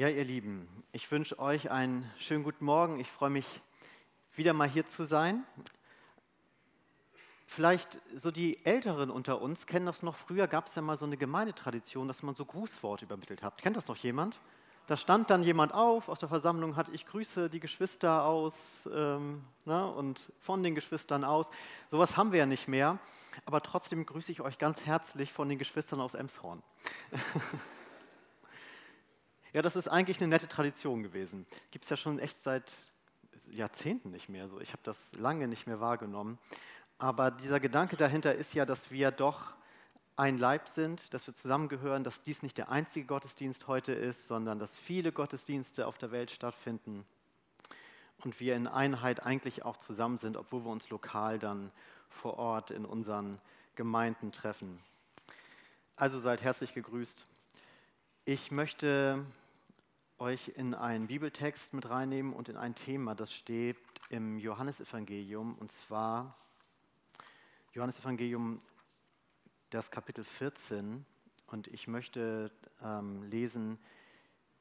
Ja, ihr Lieben, ich wünsche euch einen schönen guten Morgen. Ich freue mich, wieder mal hier zu sein. Vielleicht so die Älteren unter uns kennen das noch. Früher gab es ja mal so eine Gemeindetradition, dass man so Grußworte übermittelt hat. Kennt das noch jemand? Da stand dann jemand auf aus der Versammlung, hat ich grüße die Geschwister aus ähm, ne, und von den Geschwistern aus. Sowas haben wir ja nicht mehr, aber trotzdem grüße ich euch ganz herzlich von den Geschwistern aus Emshorn. Ja, das ist eigentlich eine nette Tradition gewesen. Gibt es ja schon echt seit Jahrzehnten nicht mehr so. Ich habe das lange nicht mehr wahrgenommen. Aber dieser Gedanke dahinter ist ja, dass wir doch ein Leib sind, dass wir zusammengehören, dass dies nicht der einzige Gottesdienst heute ist, sondern dass viele Gottesdienste auf der Welt stattfinden und wir in Einheit eigentlich auch zusammen sind, obwohl wir uns lokal dann vor Ort in unseren Gemeinden treffen. Also seid herzlich gegrüßt. Ich möchte euch in einen Bibeltext mit reinnehmen und in ein Thema, das steht im Johannesevangelium, und zwar Johannesevangelium, das Kapitel 14. Und ich möchte ähm, lesen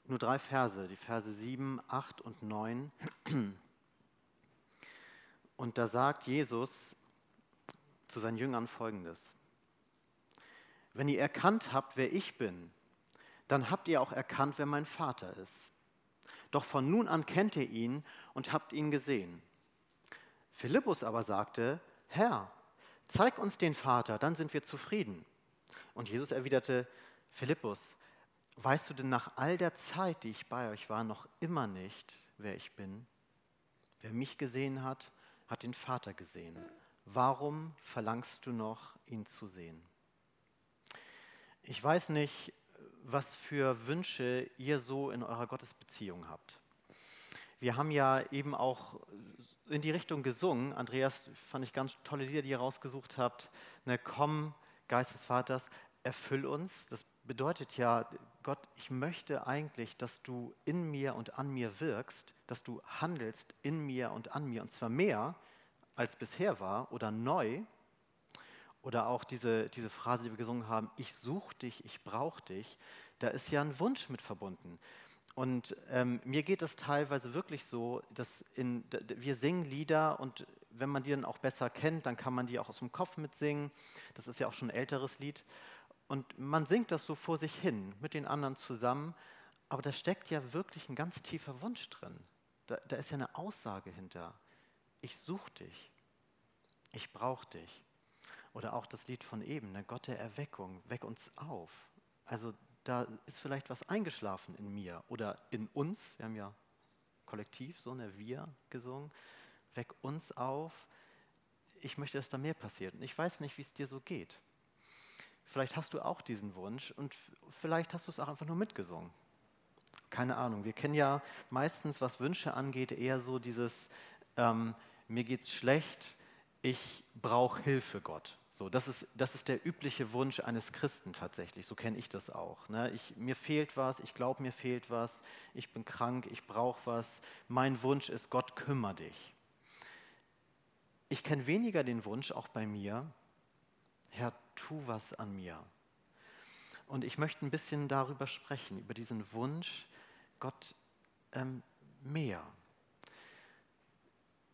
nur drei Verse, die Verse 7, 8 und 9. Und da sagt Jesus zu seinen Jüngern folgendes. Wenn ihr erkannt habt, wer ich bin, dann habt ihr auch erkannt, wer mein Vater ist. Doch von nun an kennt ihr ihn und habt ihn gesehen. Philippus aber sagte, Herr, zeig uns den Vater, dann sind wir zufrieden. Und Jesus erwiderte, Philippus, weißt du denn nach all der Zeit, die ich bei euch war, noch immer nicht, wer ich bin? Wer mich gesehen hat, hat den Vater gesehen. Warum verlangst du noch, ihn zu sehen? Ich weiß nicht, was für Wünsche ihr so in eurer Gottesbeziehung habt. Wir haben ja eben auch in die Richtung gesungen. Andreas, fand ich ganz tolle Lieder, die ihr rausgesucht habt. Ne, komm, Geist des Vaters, erfüll uns. Das bedeutet ja, Gott, ich möchte eigentlich, dass du in mir und an mir wirkst, dass du handelst in mir und an mir, und zwar mehr, als bisher war oder neu. Oder auch diese, diese Phrase, die wir gesungen haben, ich suche dich, ich brauche dich, da ist ja ein Wunsch mit verbunden. Und ähm, mir geht es teilweise wirklich so, dass in, wir singen Lieder und wenn man die dann auch besser kennt, dann kann man die auch aus dem Kopf mitsingen. Das ist ja auch schon ein älteres Lied. Und man singt das so vor sich hin mit den anderen zusammen, aber da steckt ja wirklich ein ganz tiefer Wunsch drin. Da, da ist ja eine Aussage hinter. Ich suche dich. Ich brauche dich. Oder auch das Lied von eben, ne? Gott der Erweckung, weck uns auf. Also da ist vielleicht was eingeschlafen in mir oder in uns. Wir haben ja kollektiv so eine Wir gesungen. Weck uns auf. Ich möchte, dass da mehr passiert. Und ich weiß nicht, wie es dir so geht. Vielleicht hast du auch diesen Wunsch und vielleicht hast du es auch einfach nur mitgesungen. Keine Ahnung. Wir kennen ja meistens, was Wünsche angeht, eher so dieses, ähm, mir geht's schlecht, ich brauche Hilfe, Gott. So, das, ist, das ist der übliche Wunsch eines Christen tatsächlich, so kenne ich das auch. Ne? Ich, mir fehlt was, ich glaube, mir fehlt was, ich bin krank, ich brauche was. Mein Wunsch ist, Gott kümmere dich. Ich kenne weniger den Wunsch, auch bei mir, Herr, tu was an mir. Und ich möchte ein bisschen darüber sprechen, über diesen Wunsch, Gott ähm, mehr.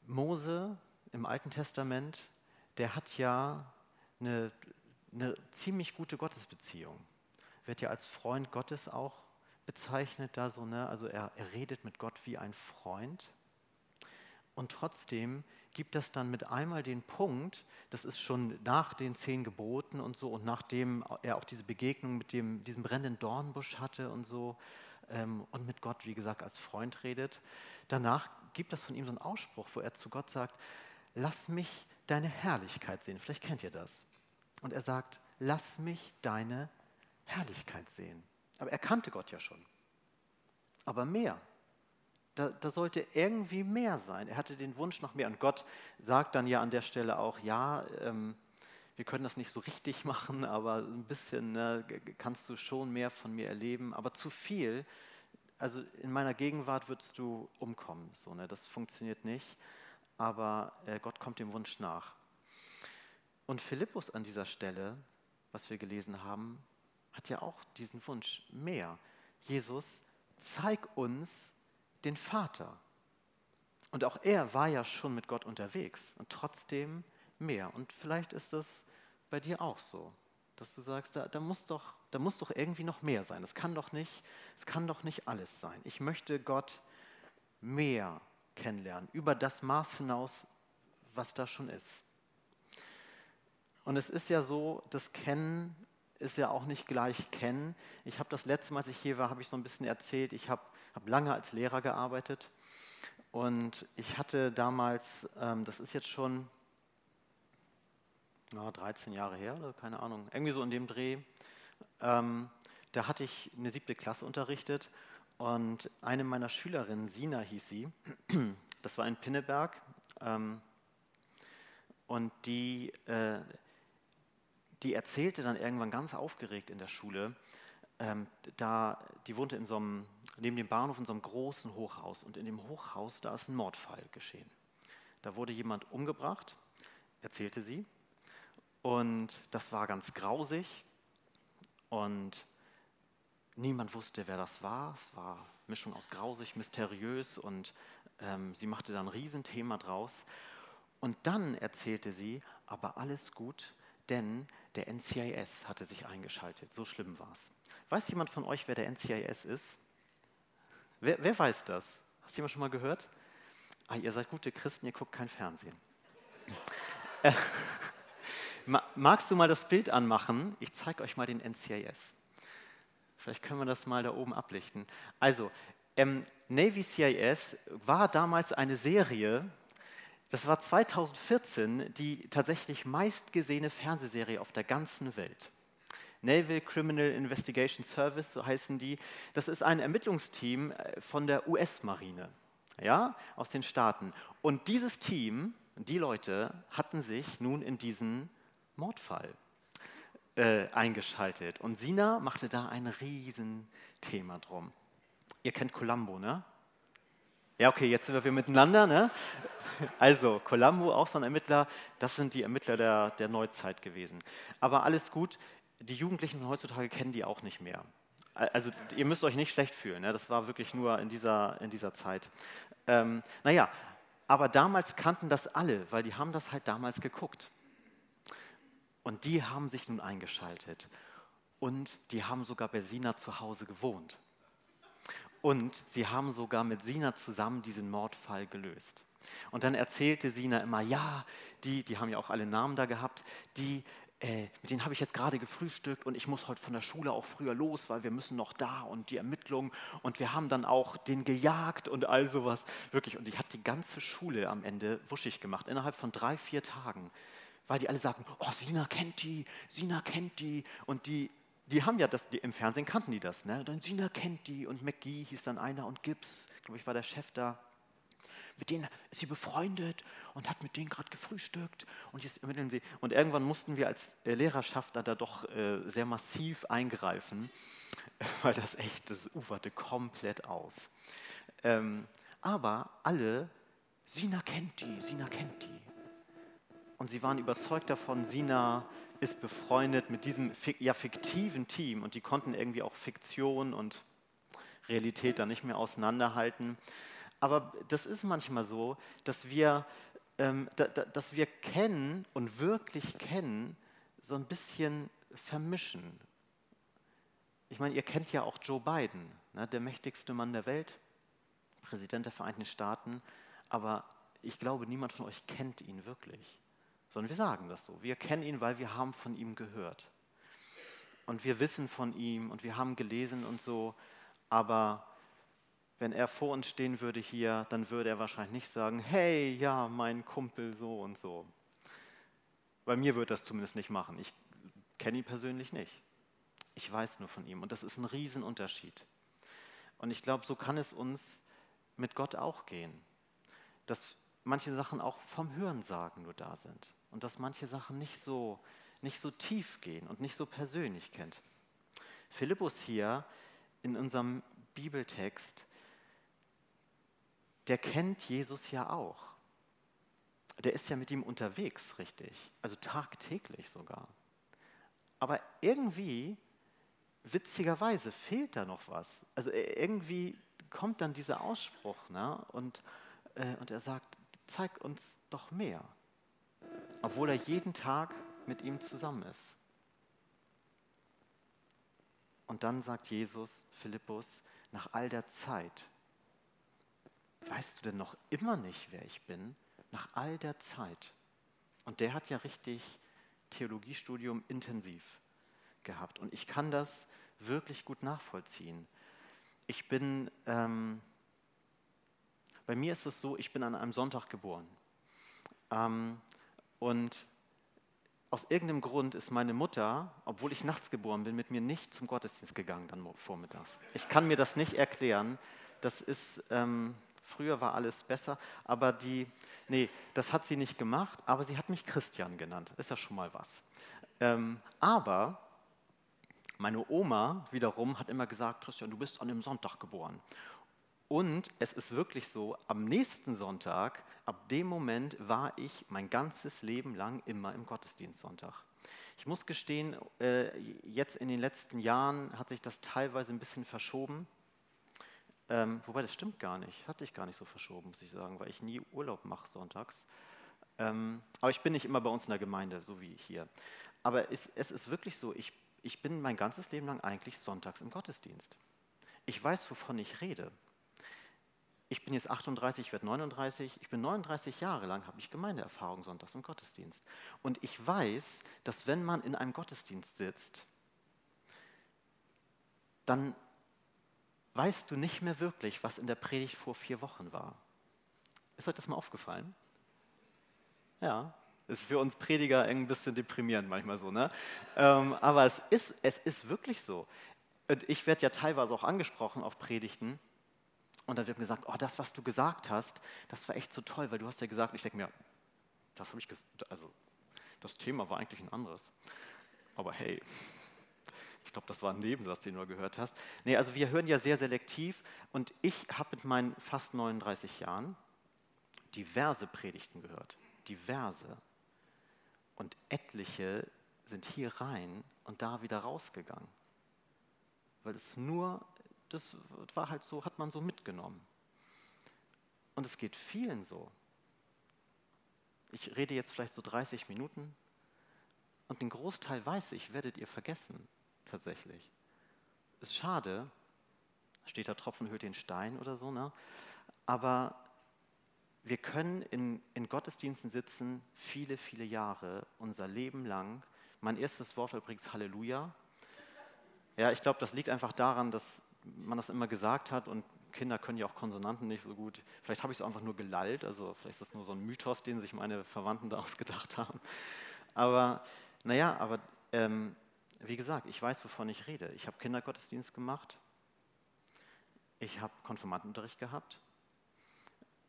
Mose im Alten Testament, der hat ja eine, eine ziemlich gute Gottesbeziehung. Wird ja als Freund Gottes auch bezeichnet, da so, ne? also er, er redet mit Gott wie ein Freund. Und trotzdem gibt es dann mit einmal den Punkt, das ist schon nach den zehn Geboten und so und nachdem er auch diese Begegnung mit dem, diesem brennenden Dornbusch hatte und so ähm, und mit Gott, wie gesagt, als Freund redet, danach gibt es von ihm so einen Ausspruch, wo er zu Gott sagt, lass mich deine Herrlichkeit sehen. Vielleicht kennt ihr das. Und er sagt, lass mich deine Herrlichkeit sehen. Aber er kannte Gott ja schon. Aber mehr. Da, da, sollte irgendwie mehr sein. Er hatte den Wunsch nach mehr. Und Gott sagt dann ja an der Stelle auch, ja, ähm, wir können das nicht so richtig machen, aber ein bisschen ne, kannst du schon mehr von mir erleben. Aber zu viel, also in meiner Gegenwart würdest du umkommen. So, ne, das funktioniert nicht aber äh, Gott kommt dem Wunsch nach. Und Philippus an dieser Stelle, was wir gelesen haben, hat ja auch diesen Wunsch mehr. Jesus, zeig uns den Vater. Und auch er war ja schon mit Gott unterwegs und trotzdem mehr. Und vielleicht ist das bei dir auch so, dass du sagst, da, da, muss doch, da muss doch irgendwie noch mehr sein. Es kann es kann doch nicht alles sein. Ich möchte Gott mehr kennenlernen, über das Maß hinaus, was da schon ist. Und es ist ja so, das Kennen ist ja auch nicht gleich Kennen. Ich habe das letzte Mal, als ich hier war, habe ich so ein bisschen erzählt, ich habe hab lange als Lehrer gearbeitet und ich hatte damals, ähm, das ist jetzt schon na, 13 Jahre her oder keine Ahnung, irgendwie so in dem Dreh, ähm, da hatte ich eine siebte Klasse unterrichtet und eine meiner Schülerinnen, Sina hieß sie, das war in Pinneberg, ähm, und die, äh, die erzählte dann irgendwann ganz aufgeregt in der Schule, ähm, da, die wohnte in so einem, neben dem Bahnhof in so einem großen Hochhaus und in dem Hochhaus, da ist ein Mordfall geschehen. Da wurde jemand umgebracht, erzählte sie, und das war ganz grausig und niemand wusste, wer das war. Es war eine Mischung aus grausig, mysteriös und ähm, sie machte da ein Riesenthema draus. Und dann erzählte sie, aber alles gut, denn der NCIS hatte sich eingeschaltet. So schlimm war es. Weiß jemand von euch, wer der NCIS ist? Wer, wer weiß das? Hast jemand schon mal gehört? Ah, ihr seid gute Christen, ihr guckt kein Fernsehen. Äh, magst du mal das Bild anmachen? Ich zeige euch mal den NCIS. Vielleicht können wir das mal da oben ablichten. Also, ähm, Navy CIS war damals eine Serie, das war 2014 die tatsächlich meistgesehene Fernsehserie auf der ganzen Welt. Naval Criminal Investigation Service, so heißen die. Das ist ein Ermittlungsteam äh, von der US-Marine, ja, aus den Staaten. Und dieses Team, die Leute, hatten sich nun in diesen Mordfall äh, eingeschaltet. Und Sina machte da ein Riesenthema drum. Ihr kennt Columbo, ne? Ja, okay, jetzt sind wir miteinander. Ne? Also, Columbo, auch so ein Ermittler, das sind die Ermittler der, der Neuzeit gewesen. Aber alles gut, die Jugendlichen von heutzutage kennen die auch nicht mehr. Also, ihr müsst euch nicht schlecht fühlen, ne? das war wirklich nur in dieser, in dieser Zeit. Ähm, naja, aber damals kannten das alle, weil die haben das halt damals geguckt. Und die haben sich nun eingeschaltet. Und die haben sogar bei Sina zu Hause gewohnt. Und sie haben sogar mit Sina zusammen diesen Mordfall gelöst. Und dann erzählte Sina immer, ja, die, die haben ja auch alle Namen da gehabt, die, äh, mit denen habe ich jetzt gerade gefrühstückt und ich muss heute von der Schule auch früher los, weil wir müssen noch da und die Ermittlungen und wir haben dann auch den gejagt und all sowas. Wirklich, und die hat die ganze Schule am Ende wuschig gemacht, innerhalb von drei, vier Tagen weil die alle sagten, oh, Sina kennt die, Sina kennt die. Und die, die haben ja das, die, im Fernsehen kannten die das. Ne? dann Sina kennt die und McGee hieß dann einer und Gibbs, glaube ich, war der Chef da. Mit denen ist sie befreundet und hat mit denen gerade gefrühstückt. Und, jetzt sie. und irgendwann mussten wir als äh, Lehrerschaft da, da doch äh, sehr massiv eingreifen, weil das echt, das uferte komplett aus. Ähm, aber alle, Sina kennt die, Sina kennt die und sie waren überzeugt davon, Sina ist befreundet mit diesem ja, fiktiven Team und die konnten irgendwie auch Fiktion und Realität da nicht mehr auseinanderhalten. Aber das ist manchmal so, dass wir, ähm, da, da, dass wir kennen und wirklich kennen, so ein bisschen vermischen. Ich meine, ihr kennt ja auch Joe Biden, ne, der mächtigste Mann der Welt, Präsident der Vereinigten Staaten, aber ich glaube, niemand von euch kennt ihn wirklich sondern wir sagen das so. Wir kennen ihn, weil wir haben von ihm gehört. Und wir wissen von ihm und wir haben gelesen und so, aber wenn er vor uns stehen würde hier, dann würde er wahrscheinlich nicht sagen, hey, ja, mein Kumpel so und so. Bei mir würde das zumindest nicht machen. Ich kenne ihn persönlich nicht. Ich weiß nur von ihm und das ist ein Riesenunterschied. Und ich glaube, so kann es uns mit Gott auch gehen, dass manche Sachen auch vom Hörensagen nur da sind und dass manche Sachen nicht so, nicht so tief gehen und nicht so persönlich kennt. Philippus hier in unserem Bibeltext, der kennt Jesus ja auch. Der ist ja mit ihm unterwegs, richtig. Also tagtäglich sogar. Aber irgendwie witzigerweise fehlt da noch was. Also irgendwie kommt dann dieser Ausspruch ne? und, äh, und er sagt, zeig uns doch mehr. Obwohl er jeden Tag mit ihm zusammen ist. Und dann sagt Jesus Philippus, nach all der Zeit, weißt du denn noch immer nicht, wer ich bin? Nach all der Zeit. Und der hat ja richtig Theologiestudium intensiv gehabt. Und ich kann das wirklich gut nachvollziehen. Ich bin, ähm, bei mir ist es so, ich bin an einem Sonntag geboren. Ähm, und aus irgendeinem Grund ist meine Mutter, obwohl ich nachts geboren bin, mit mir nicht zum Gottesdienst gegangen dann vormittags. Ich kann mir das nicht erklären. Das ist, ähm, früher war alles besser, aber die, nee, das hat sie nicht gemacht, aber sie hat mich Christian genannt. Ist ja schon mal was. Ähm, aber meine Oma wiederum hat immer gesagt, Christian, du bist an dem Sonntag geboren. Und es ist wirklich so, am nächsten Sonntag, ab dem Moment war ich mein ganzes Leben lang immer im Gottesdienstsonntag. Ich muss gestehen, äh, jetzt in den letzten Jahren hat sich das teilweise ein bisschen verschoben. Ähm, wobei das stimmt gar nicht, hat sich gar nicht so verschoben, muss ich sagen, weil ich nie Urlaub mache sonntags. Ähm, aber ich bin nicht immer bei uns in der Gemeinde, so wie hier. Aber es, es ist wirklich so, ich, ich bin mein ganzes Leben lang eigentlich sonntags im Gottesdienst. Ich weiß, wovon ich rede ich bin jetzt 38, ich werde 39, ich bin 39 Jahre lang, habe ich Gemeindeerfahrung sonntags im Gottesdienst. Und ich weiß, dass wenn man in einem Gottesdienst sitzt, dann weißt du nicht mehr wirklich, was in der Predigt vor vier Wochen war. Ist euch das mal aufgefallen? Ja, ist für uns Prediger ein bisschen deprimierend manchmal so, ne? Ähm, aber es ist, es ist wirklich so. Und ich werde ja teilweise auch angesprochen auf Predigten und dann wird mir gesagt, oh, das, was du gesagt hast, das war echt so toll, weil du hast ja gesagt, ich denke mir, das habe ich gesagt, also das Thema war eigentlich ein anderes. Aber hey, ich glaube, das war ein Nebensatz, den du gehört hast. Nee, also wir hören ja sehr selektiv und ich habe mit meinen fast 39 Jahren diverse Predigten gehört. Diverse. Und etliche sind hier rein und da wieder rausgegangen. Weil es nur das war halt so, hat man so mitgenommen. Und es geht vielen so. Ich rede jetzt vielleicht so 30 Minuten und den Großteil weiß ich, werdet ihr vergessen, tatsächlich. Ist schade, steht da Tropfen hüllt den Stein oder so, ne? aber wir können in, in Gottesdiensten sitzen, viele, viele Jahre, unser Leben lang. Mein erstes Wort war übrigens Halleluja. Ja, ich glaube, das liegt einfach daran, dass man das immer gesagt hat und Kinder können ja auch Konsonanten nicht so gut. Vielleicht habe ich es einfach nur gelallt, also vielleicht ist das nur so ein Mythos, den sich meine Verwandten da ausgedacht haben. Aber naja, aber ähm, wie gesagt, ich weiß, wovon ich rede. Ich habe Kindergottesdienst gemacht, ich habe Konfirmandenunterricht gehabt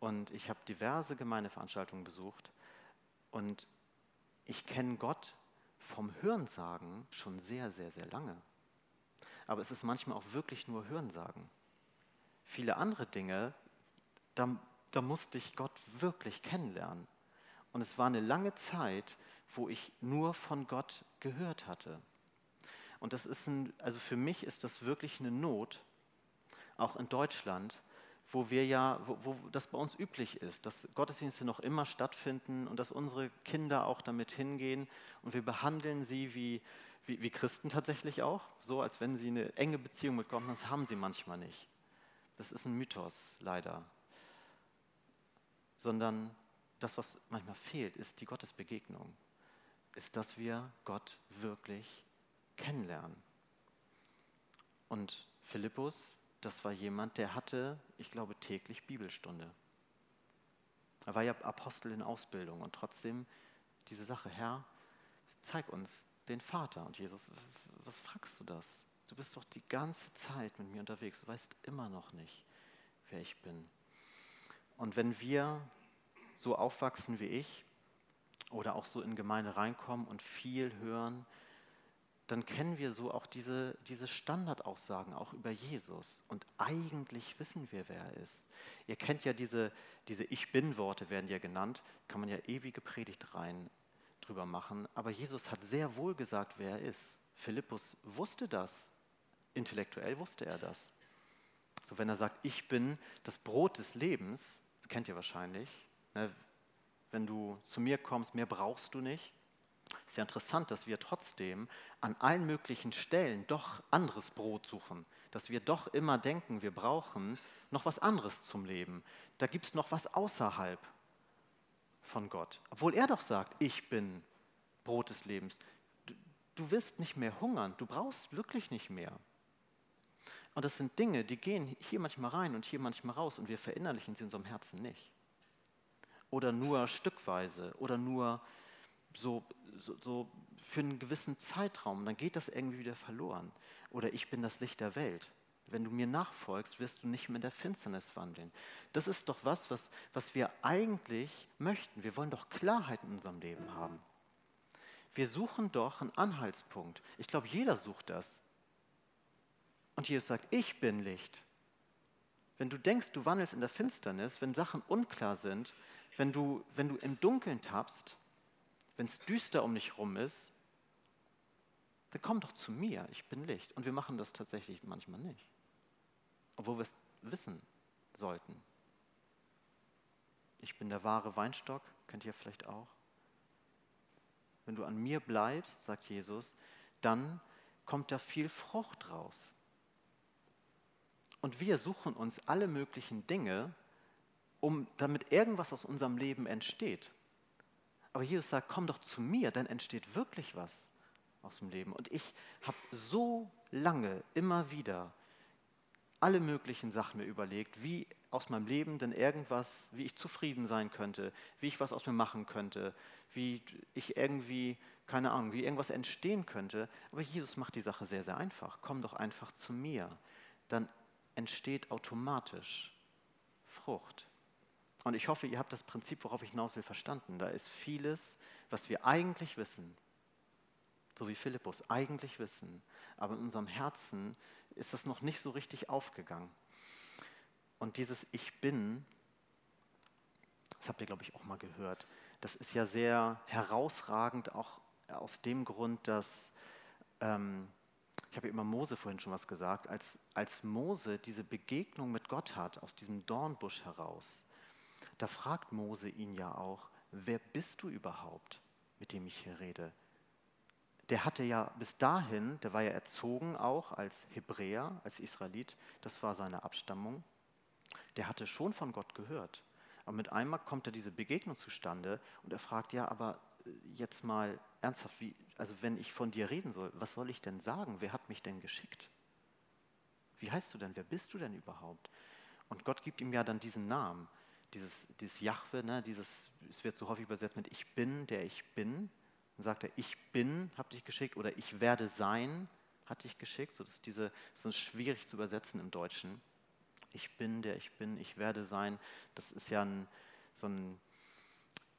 und ich habe diverse Gemeindeveranstaltungen besucht und ich kenne Gott vom Hörensagen schon sehr, sehr, sehr lange aber es ist manchmal auch wirklich nur Hörensagen. Viele andere Dinge, da, da musste ich Gott wirklich kennenlernen. Und es war eine lange Zeit, wo ich nur von Gott gehört hatte. Und das ist ein, also für mich ist das wirklich eine Not, auch in Deutschland, wo wir ja, wo, wo das bei uns üblich ist, dass Gottesdienste noch immer stattfinden und dass unsere Kinder auch damit hingehen und wir behandeln sie wie, wie, wie Christen tatsächlich auch, so als wenn sie eine enge Beziehung mit Gott haben. Das haben sie manchmal nicht. Das ist ein Mythos, leider. Sondern das, was manchmal fehlt, ist die Gottesbegegnung. Ist, dass wir Gott wirklich kennenlernen. Und Philippus, das war jemand, der hatte, ich glaube, täglich Bibelstunde. Er war ja Apostel in Ausbildung und trotzdem diese Sache, Herr, zeig uns den Vater. Und Jesus, was fragst du das? Du bist doch die ganze Zeit mit mir unterwegs. Du weißt immer noch nicht, wer ich bin. Und wenn wir so aufwachsen wie ich oder auch so in Gemeinde reinkommen und viel hören, dann kennen wir so auch diese, diese Standardaussagen auch über Jesus. Und eigentlich wissen wir, wer er ist. Ihr kennt ja diese, diese Ich bin-Worte, werden ja genannt, kann man ja ewige Predigt rein drüber machen. Aber Jesus hat sehr wohl gesagt, wer er ist. Philippus wusste das. intellektuell wusste er das. So wenn er sagt, ich bin das Brot des Lebens, das kennt ihr wahrscheinlich, ne? wenn du zu mir kommst, mehr brauchst du nicht. Ist ja interessant, dass wir trotzdem an allen möglichen Stellen doch anderes Brot suchen, dass wir doch immer denken, wir brauchen noch was anderes zum Leben. Da gibt es noch was außerhalb von Gott. Obwohl er doch sagt, ich bin Brot des Lebens. Du, du wirst nicht mehr hungern, du brauchst wirklich nicht mehr. Und das sind Dinge, die gehen hier manchmal rein und hier manchmal raus und wir verinnerlichen sie in unserem Herzen nicht. Oder nur stückweise oder nur so, so, so für einen gewissen Zeitraum. Dann geht das irgendwie wieder verloren. Oder ich bin das Licht der Welt. Wenn du mir nachfolgst, wirst du nicht mehr in der Finsternis wandeln. Das ist doch was, was, was wir eigentlich möchten. Wir wollen doch Klarheit in unserem Leben haben. Wir suchen doch einen Anhaltspunkt. Ich glaube, jeder sucht das. Und Jesus sagt, ich bin Licht. Wenn du denkst, du wandelst in der Finsternis, wenn Sachen unklar sind, wenn du, wenn du im Dunkeln tappst, wenn es düster um dich rum ist, dann komm doch zu mir, ich bin Licht. Und wir machen das tatsächlich manchmal nicht, obwohl wir es wissen sollten. Ich bin der wahre Weinstock, kennt ihr vielleicht auch. Wenn du an mir bleibst, sagt Jesus, dann kommt da viel Frucht raus. Und wir suchen uns alle möglichen Dinge, um, damit irgendwas aus unserem Leben entsteht. Aber Jesus sagt, komm doch zu mir, dann entsteht wirklich was aus dem Leben. Und ich habe so lange immer wieder alle möglichen Sachen mir überlegt, wie aus meinem Leben denn irgendwas, wie ich zufrieden sein könnte, wie ich was aus mir machen könnte, wie ich irgendwie, keine Ahnung, wie irgendwas entstehen könnte. Aber Jesus macht die Sache sehr, sehr einfach. Komm doch einfach zu mir. Dann entsteht automatisch Frucht. Und ich hoffe, ihr habt das Prinzip, worauf ich hinaus will, verstanden. Da ist vieles, was wir eigentlich wissen, so wie Philippus eigentlich wissen, aber in unserem Herzen ist das noch nicht so richtig aufgegangen. Und dieses Ich bin, das habt ihr, glaube ich, auch mal gehört, das ist ja sehr herausragend, auch aus dem Grund, dass, ähm, ich habe ja immer Mose vorhin schon was gesagt, als, als Mose diese Begegnung mit Gott hat, aus diesem Dornbusch heraus, da fragt Mose ihn ja auch, wer bist du überhaupt, mit dem ich hier rede? Der hatte ja bis dahin, der war ja erzogen auch als Hebräer, als Israelit, das war seine Abstammung, der hatte schon von Gott gehört. Aber mit einmal kommt da diese Begegnung zustande und er fragt, ja, aber äh, jetzt mal ernsthaft, wie, also wenn ich von dir reden soll, was soll ich denn sagen? Wer hat mich denn geschickt? Wie heißt du denn? Wer bist du denn überhaupt? Und Gott gibt ihm ja dann diesen Namen, dieses, dieses Jahwe, ne, dieses, es wird so häufig übersetzt mit Ich bin, der ich bin. Dann sagt er, ich bin, habe dich geschickt oder ich werde sein, hat dich geschickt. So, das, ist diese, das ist schwierig zu übersetzen im Deutschen. Ich bin, der ich bin, ich werde sein. Das ist ja ein, so, ein,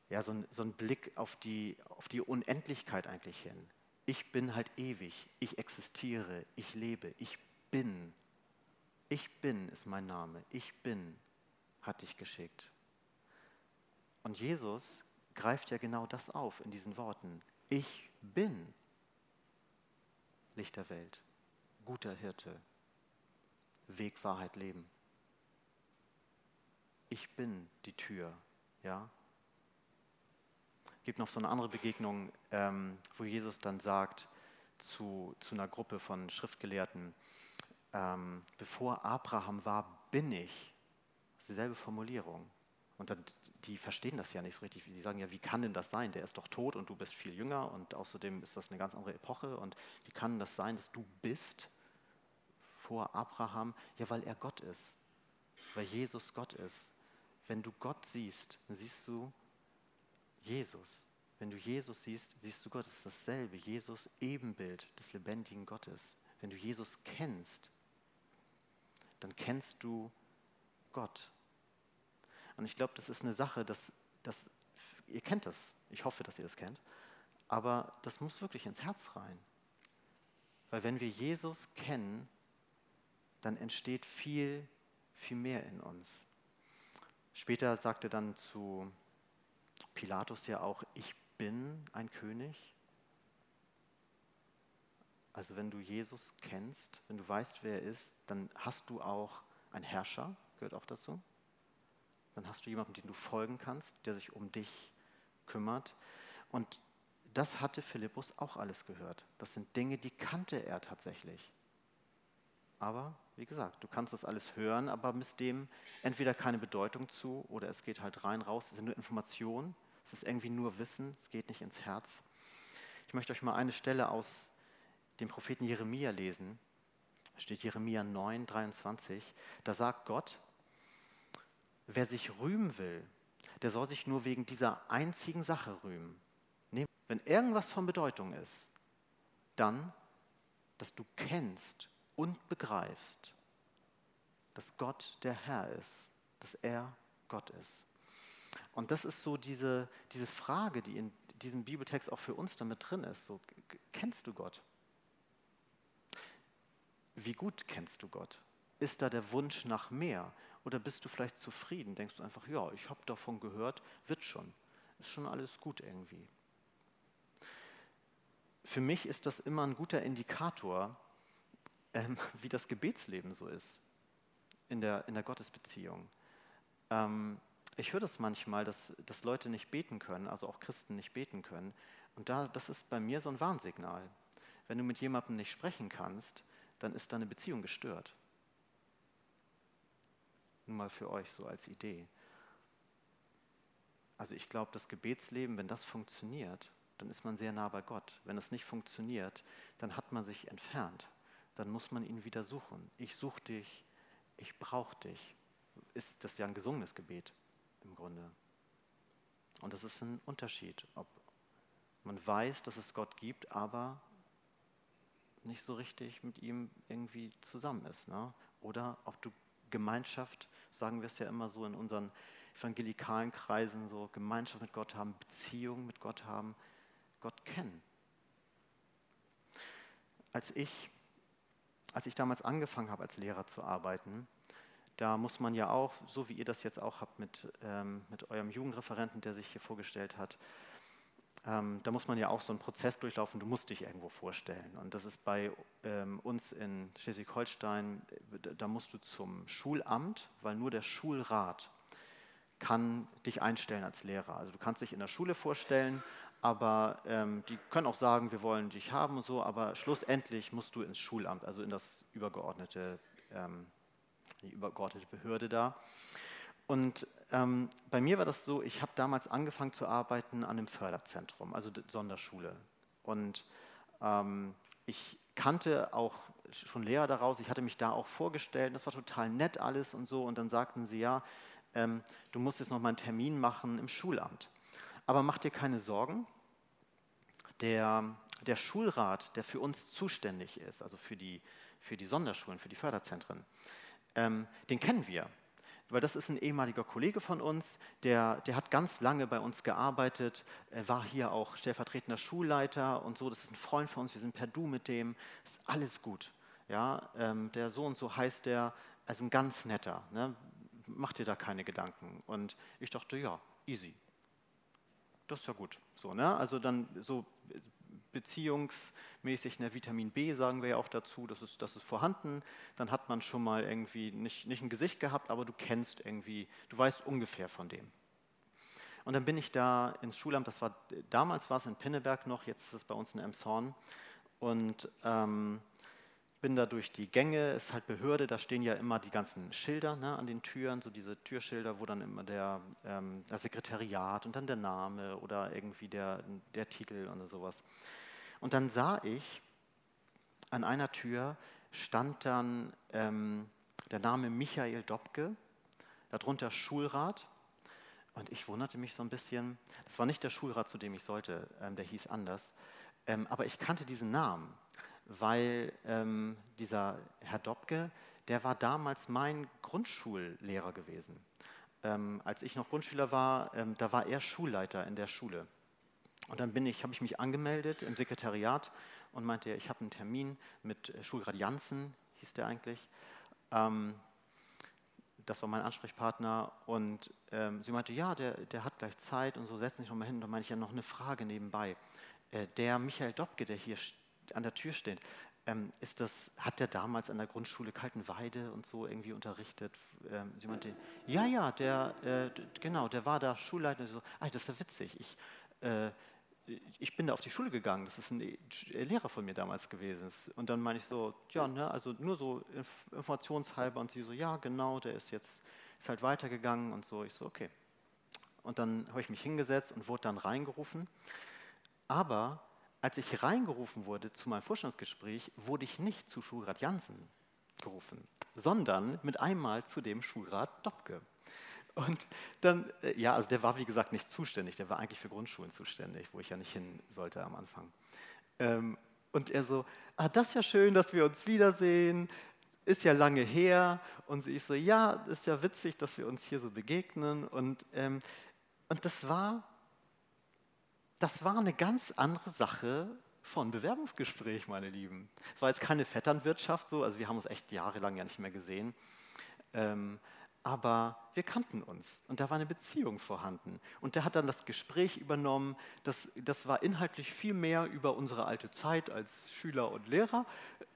ja, so, ein, so ein Blick auf die, auf die Unendlichkeit eigentlich hin. Ich bin halt ewig, ich existiere, ich lebe, ich bin. Ich bin ist mein Name, ich bin, hat dich geschickt. Und Jesus greift ja genau das auf in diesen Worten. Ich bin Licht der Welt, guter Hirte, Weg, Wahrheit, Leben. Ich bin die Tür, ja. Es gibt noch so eine andere Begegnung, ähm, wo Jesus dann sagt zu, zu einer Gruppe von Schriftgelehrten, ähm, bevor Abraham war, bin ich. Das ist dieselbe Formulierung. Und dann, die verstehen das ja nicht so richtig. Die sagen ja, wie kann denn das sein? Der ist doch tot und du bist viel jünger und außerdem ist das eine ganz andere Epoche. Und wie kann das sein, dass du bist vor Abraham? Ja, weil er Gott ist. Weil Jesus Gott ist. Wenn du Gott siehst, dann siehst du Jesus. Wenn du Jesus siehst, siehst du Gott. Es ist dasselbe. Jesus Ebenbild des lebendigen Gottes. Wenn du Jesus kennst, dann kennst du Gott. Und ich glaube, das ist eine Sache, dass, dass ihr kennt das. Ich hoffe, dass ihr das kennt. Aber das muss wirklich ins Herz rein. Weil wenn wir Jesus kennen, dann entsteht viel, viel mehr in uns. Später sagte dann zu Pilatus ja auch, ich bin ein König. Also wenn du Jesus kennst, wenn du weißt, wer er ist, dann hast du auch einen Herrscher, gehört auch dazu. Dann hast du jemanden, dem du folgen kannst, der sich um dich kümmert. Und das hatte Philippus auch alles gehört. Das sind Dinge, die kannte er tatsächlich. Aber wie gesagt, du kannst das alles hören, aber misst dem entweder keine Bedeutung zu oder es geht halt rein, raus. Es sind nur Informationen, es ist irgendwie nur Wissen, es geht nicht ins Herz. Ich möchte euch mal eine Stelle aus dem Propheten Jeremia lesen. Da steht Jeremia 9, 23. Da sagt Gott, wer sich rühmen will, der soll sich nur wegen dieser einzigen Sache rühmen. Wenn irgendwas von Bedeutung ist, dann, dass du kennst und begreifst, dass Gott der Herr ist, dass er Gott ist. Und das ist so diese, diese Frage, die in diesem Bibeltext auch für uns damit drin ist. So, kennst du Gott? Wie gut kennst du Gott? Ist da der Wunsch nach mehr? Oder bist du vielleicht zufrieden? Denkst du einfach, ja, ich habe davon gehört, wird schon. Ist schon alles gut irgendwie. Für mich ist das immer ein guter Indikator, ähm, wie das Gebetsleben so ist in der, in der Gottesbeziehung. Ähm, ich höre das manchmal, dass, dass Leute nicht beten können, also auch Christen nicht beten können. Und da, das ist bei mir so ein Warnsignal. Wenn du mit jemandem nicht sprechen kannst, dann ist deine Beziehung gestört. Nur mal für euch so als Idee. Also ich glaube, das Gebetsleben, wenn das funktioniert, dann ist man sehr nah bei Gott. Wenn es nicht funktioniert, dann hat man sich entfernt. Dann muss man ihn wieder suchen. Ich suche dich, ich brauche dich. Ist das ja ein gesungenes Gebet im Grunde. Und das ist ein Unterschied, ob man weiß, dass es Gott gibt, aber nicht so richtig mit ihm irgendwie zusammen ist. Ne? Oder ob du Gemeinschaft, sagen wir es ja immer so in unseren evangelikalen Kreisen, so Gemeinschaft mit Gott haben, Beziehung mit Gott haben, Gott kennen. Als ich, als ich damals angefangen habe, als Lehrer zu arbeiten, da muss man ja auch, so wie ihr das jetzt auch habt mit, ähm, mit eurem Jugendreferenten, der sich hier vorgestellt hat, ähm, da muss man ja auch so einen Prozess durchlaufen, du musst dich irgendwo vorstellen. Und das ist bei ähm, uns in Schleswig-Holstein, da musst du zum Schulamt, weil nur der Schulrat kann dich einstellen als Lehrer. Also du kannst dich in der Schule vorstellen, aber ähm, die können auch sagen, wir wollen dich haben und so, aber schlussendlich musst du ins Schulamt, also in das übergeordnete ähm, die übergeordnete Behörde da. Und ähm, bei mir war das so, ich habe damals angefangen zu arbeiten an einem Förderzentrum, also Sonderschule. Und ähm, ich kannte auch schon Lehrer daraus, ich hatte mich da auch vorgestellt, das war total nett alles und so. Und dann sagten sie, ja, ähm, du musst jetzt noch mal einen Termin machen im Schulamt. Aber mach dir keine Sorgen, der, der Schulrat, der für uns zuständig ist, also für die, für die Sonderschulen, für die Förderzentren, ähm, den kennen wir. Weil das ist ein ehemaliger Kollege von uns, der, der hat ganz lange bei uns gearbeitet, war hier auch stellvertretender Schulleiter und so, das ist ein Freund von uns, wir sind per Du mit dem, ist alles gut. Ja, ähm, der so und so heißt der, also ein ganz netter, ne? mach dir da keine Gedanken. Und ich dachte, ja, easy, das ist ja gut. So, ne? Also dann so beziehungsmäßig eine Vitamin B, sagen wir ja auch dazu, das ist, das ist vorhanden. Dann hat man schon mal irgendwie nicht, nicht ein Gesicht gehabt, aber du kennst irgendwie, du weißt ungefähr von dem. Und dann bin ich da ins Schulamt, das war damals war es in Pinneberg noch, jetzt ist es bei uns in Emshorn. Und ähm, bin da durch die Gänge, ist halt Behörde, da stehen ja immer die ganzen Schilder ne, an den Türen, so diese Türschilder, wo dann immer der, ähm, das Sekretariat und dann der Name oder irgendwie der, der Titel und sowas. Und dann sah ich, an einer Tür stand dann ähm, der Name Michael Dobke, darunter Schulrat. Und ich wunderte mich so ein bisschen, das war nicht der Schulrat, zu dem ich sollte, ähm, der hieß anders, ähm, aber ich kannte diesen Namen weil ähm, dieser Herr Dobke, der war damals mein Grundschullehrer gewesen. Ähm, als ich noch Grundschüler war, ähm, da war er Schulleiter in der Schule. Und dann ich, habe ich mich angemeldet im Sekretariat und meinte, ich habe einen Termin mit äh, Schulgrad Janssen, hieß der eigentlich. Ähm, das war mein Ansprechpartner und ähm, sie meinte, ja, der, der hat gleich Zeit und so, setzen sich nochmal hin. Und dann meine ich ja noch eine Frage nebenbei. Äh, der Michael Dobke, der hier steht, an der Tür steht. ähm, ist das, hat der damals an der Grundschule Kaltenweide und so irgendwie unterrichtet? Ähm, sie meinte, ja, ja, der, äh, genau, der war da Schulleiter. So, ah, das ist ja witzig. Ich, äh, ich bin da auf die Schule gegangen, das ist ein Lehrer von mir damals gewesen. Und dann meine ich so, ja, ne, also nur so informationshalber. Und sie so, ja, genau, der ist jetzt ist halt weitergegangen und so. Ich so, okay. Und dann habe ich mich hingesetzt und wurde dann reingerufen. Aber als ich reingerufen wurde zu meinem Vorstandsgespräch, wurde ich nicht zu Schulrat Jansen gerufen, sondern mit einmal zu dem Schulrat Dobke. Und dann, äh, ja, also der war wie gesagt nicht zuständig, der war eigentlich für Grundschulen zuständig, wo ich ja nicht hin sollte am Anfang. Ähm, und er so, ah, das ist ja schön, dass wir uns wiedersehen, ist ja lange her. Und ich so, ja, ist ja witzig, dass wir uns hier so begegnen. Und, ähm, und das war das war eine ganz andere Sache von Bewerbungsgespräch, meine Lieben. Es war jetzt keine Vetternwirtschaft so, also wir haben uns echt jahrelang ja nicht mehr gesehen. Ähm, aber wir kannten uns und da war eine Beziehung vorhanden. Und der hat dann das Gespräch übernommen. Das, das war inhaltlich viel mehr über unsere alte Zeit als Schüler und Lehrer,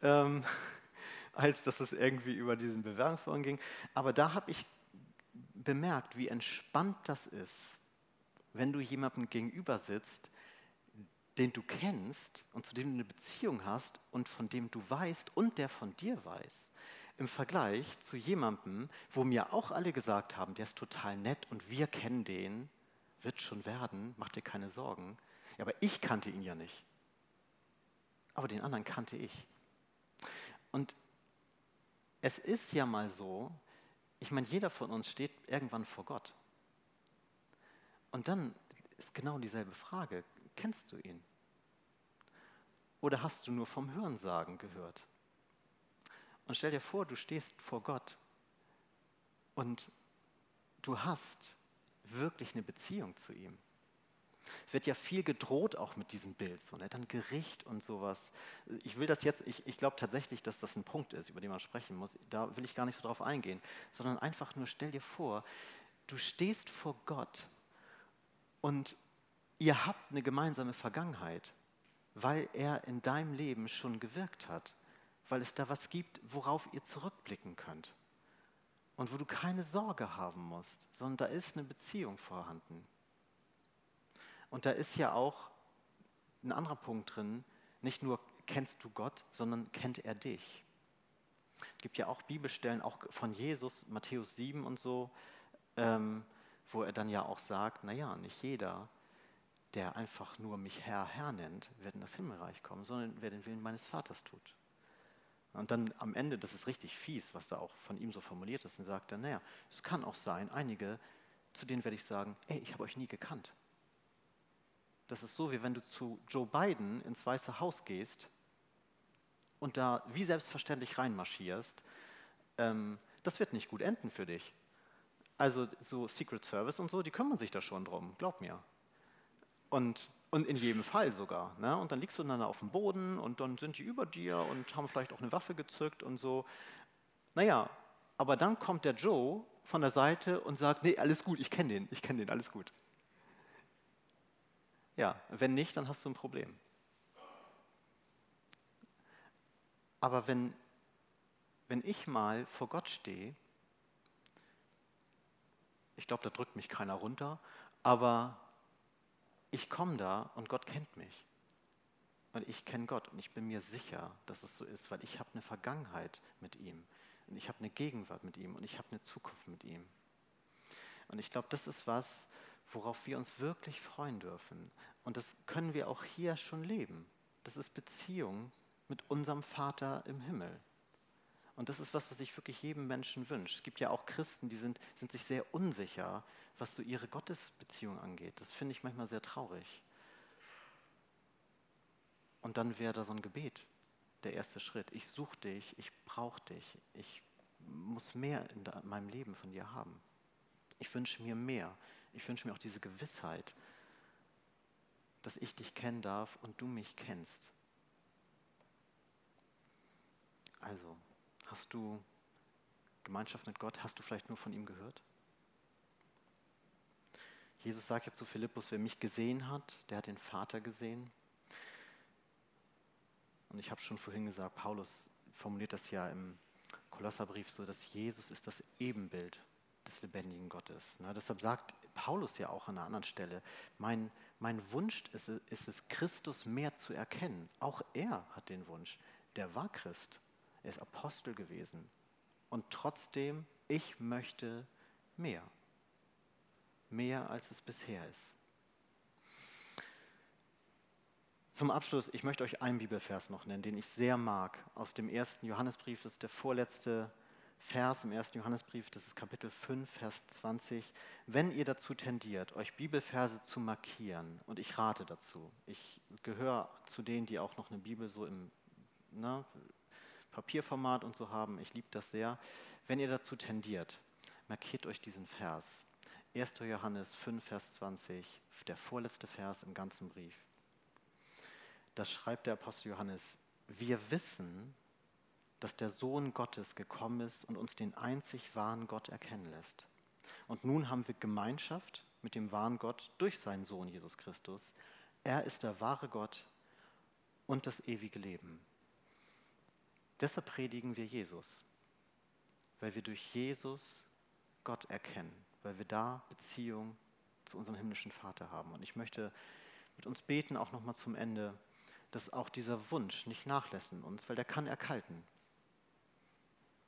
ähm, als dass es irgendwie über diesen Bewerbungsvorgang ging. Aber da habe ich bemerkt, wie entspannt das ist, wenn du jemandem gegenüber sitzt, den du kennst und zu dem du eine Beziehung hast und von dem du weißt und der von dir weiß, im Vergleich zu jemandem, wo mir auch alle gesagt haben, der ist total nett und wir kennen den, wird schon werden, mach dir keine Sorgen. Ja, aber ich kannte ihn ja nicht. Aber den anderen kannte ich. Und es ist ja mal so, ich meine, jeder von uns steht irgendwann vor Gott. Und dann ist genau dieselbe Frage, kennst du ihn? Oder hast du nur vom Hörensagen gehört? Und stell dir vor, du stehst vor Gott und du hast wirklich eine Beziehung zu ihm. Es wird ja viel gedroht auch mit diesem Bild, so, ne? dann Gericht und sowas. Ich will das jetzt, ich, ich glaube tatsächlich, dass das ein Punkt ist, über den man sprechen muss. Da will ich gar nicht so drauf eingehen, sondern einfach nur stell dir vor, du stehst vor Gott und ihr habt eine gemeinsame Vergangenheit, weil er in deinem Leben schon gewirkt hat, weil es da was gibt, worauf ihr zurückblicken könnt und wo du keine Sorge haben musst, sondern da ist eine Beziehung vorhanden. Und da ist ja auch ein anderer Punkt drin, nicht nur kennst du Gott, sondern kennt er dich. Es gibt ja auch Bibelstellen, auch von Jesus, Matthäus 7 und so, ähm, wo er dann ja auch sagt, naja, nicht jeder, der einfach nur mich Herr, Herr nennt, wird in das Himmelreich kommen, sondern wer den Willen meines Vaters tut. Und dann am Ende, das ist richtig fies, was da auch von ihm so formuliert ist, dann sagt er, naja, es kann auch sein, einige, zu denen werde ich sagen, ey, ich habe euch nie gekannt. Das ist so, wie wenn du zu Joe Biden ins Weiße Haus gehst und da wie selbstverständlich reinmarschierst. Ähm, das wird nicht gut enden für dich. Also so Secret Service und so, die kümmern sich da schon drum, glaub mir. Und, und in jedem Fall sogar. Ne? Und dann liegst du dann auf dem Boden und dann sind die über dir und haben vielleicht auch eine Waffe gezückt und so. Naja, aber dann kommt der Joe von der Seite und sagt, nee, alles gut, ich kenne den, ich kenne den, alles gut. Ja, wenn nicht, dann hast du ein Problem. Aber wenn, wenn ich mal vor Gott stehe ich glaube, da drückt mich keiner runter, aber ich komme da und Gott kennt mich. Und ich kenne Gott und ich bin mir sicher, dass es so ist, weil ich habe eine Vergangenheit mit ihm und ich habe eine Gegenwart mit ihm und ich habe eine Zukunft mit ihm. Und ich glaube, das ist was, worauf wir uns wirklich freuen dürfen. Und das können wir auch hier schon leben. Das ist Beziehung mit unserem Vater im Himmel. Und das ist was, was ich wirklich jedem Menschen wünsche. Es gibt ja auch Christen, die sind, sind sich sehr unsicher, was so ihre Gottesbeziehung angeht. Das finde ich manchmal sehr traurig. Und dann wäre da so ein Gebet der erste Schritt. Ich suche dich, ich brauche dich, ich muss mehr in meinem Leben von dir haben. Ich wünsche mir mehr. Ich wünsche mir auch diese Gewissheit, dass ich dich kennen darf und du mich kennst. Also, Hast du Gemeinschaft mit Gott? Hast du vielleicht nur von ihm gehört? Jesus sagt ja zu Philippus, wer mich gesehen hat, der hat den Vater gesehen. Und ich habe schon vorhin gesagt, Paulus formuliert das ja im Kolosserbrief so, dass Jesus ist das Ebenbild des lebendigen Gottes. Ne? Deshalb sagt Paulus ja auch an einer anderen Stelle, mein, mein Wunsch ist, ist es, Christus mehr zu erkennen. Auch er hat den Wunsch. Der war Christ. Er ist Apostel gewesen. Und trotzdem, ich möchte mehr. Mehr, als es bisher ist. Zum Abschluss, ich möchte euch einen Bibelvers noch nennen, den ich sehr mag, aus dem ersten Johannesbrief. Das ist der vorletzte Vers im ersten Johannesbrief, das ist Kapitel 5, Vers 20. Wenn ihr dazu tendiert, euch Bibelverse zu markieren, und ich rate dazu, ich gehöre zu denen, die auch noch eine Bibel so im ne, Papierformat und so haben, ich liebe das sehr. Wenn ihr dazu tendiert, markiert euch diesen Vers. 1. Johannes 5, Vers 20, der vorletzte Vers im ganzen Brief da schreibt der Apostel Johannes, wir wissen, dass der Sohn Gottes gekommen ist und uns den einzig wahren Gott erkennen lässt. Und nun haben wir Gemeinschaft mit dem wahren Gott durch seinen Sohn Jesus Christus. Er ist der wahre Gott und das ewige Leben. Deshalb predigen wir Jesus, weil wir durch Jesus Gott erkennen, weil wir da Beziehung zu unserem himmlischen Vater haben. Und ich möchte mit uns beten, auch nochmal zum Ende dass auch dieser Wunsch nicht nachlässt in uns, weil der kann erkalten.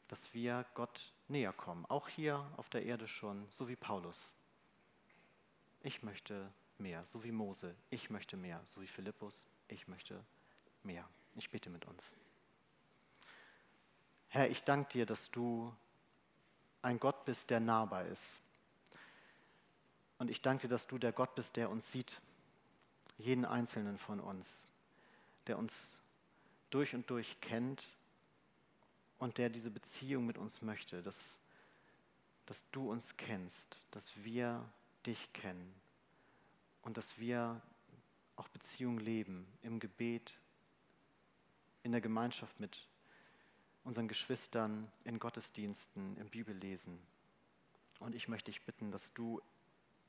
Dass wir Gott näher kommen, auch hier auf der Erde schon, so wie Paulus. Ich möchte mehr, so wie Mose. Ich möchte mehr, so wie Philippus. Ich möchte mehr. Ich bitte mit uns. Herr, ich danke dir, dass du ein Gott bist, der nahbar ist. Und ich danke dir, dass du der Gott bist, der uns sieht, jeden einzelnen von uns der uns durch und durch kennt und der diese Beziehung mit uns möchte, dass, dass du uns kennst, dass wir dich kennen und dass wir auch Beziehung leben im Gebet, in der Gemeinschaft mit unseren Geschwistern, in Gottesdiensten, im Bibellesen. Und ich möchte dich bitten, dass du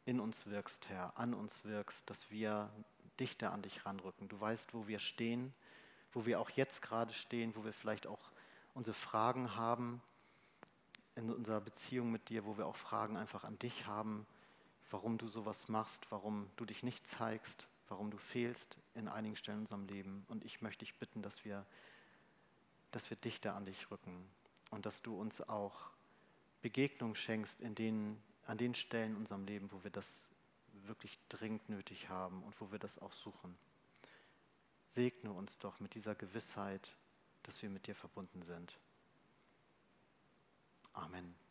in uns wirkst, Herr, an uns wirkst, dass wir dichter an dich ranrücken. Du weißt, wo wir stehen, wo wir auch jetzt gerade stehen, wo wir vielleicht auch unsere Fragen haben in unserer Beziehung mit dir, wo wir auch Fragen einfach an dich haben, warum du sowas machst, warum du dich nicht zeigst, warum du fehlst in einigen Stellen in unserem Leben. Und ich möchte dich bitten, dass wir, dass wir dichter an dich rücken und dass du uns auch Begegnungen schenkst in denen, an den Stellen in unserem Leben, wo wir das wirklich dringend nötig haben und wo wir das auch suchen. Segne uns doch mit dieser Gewissheit, dass wir mit dir verbunden sind. Amen.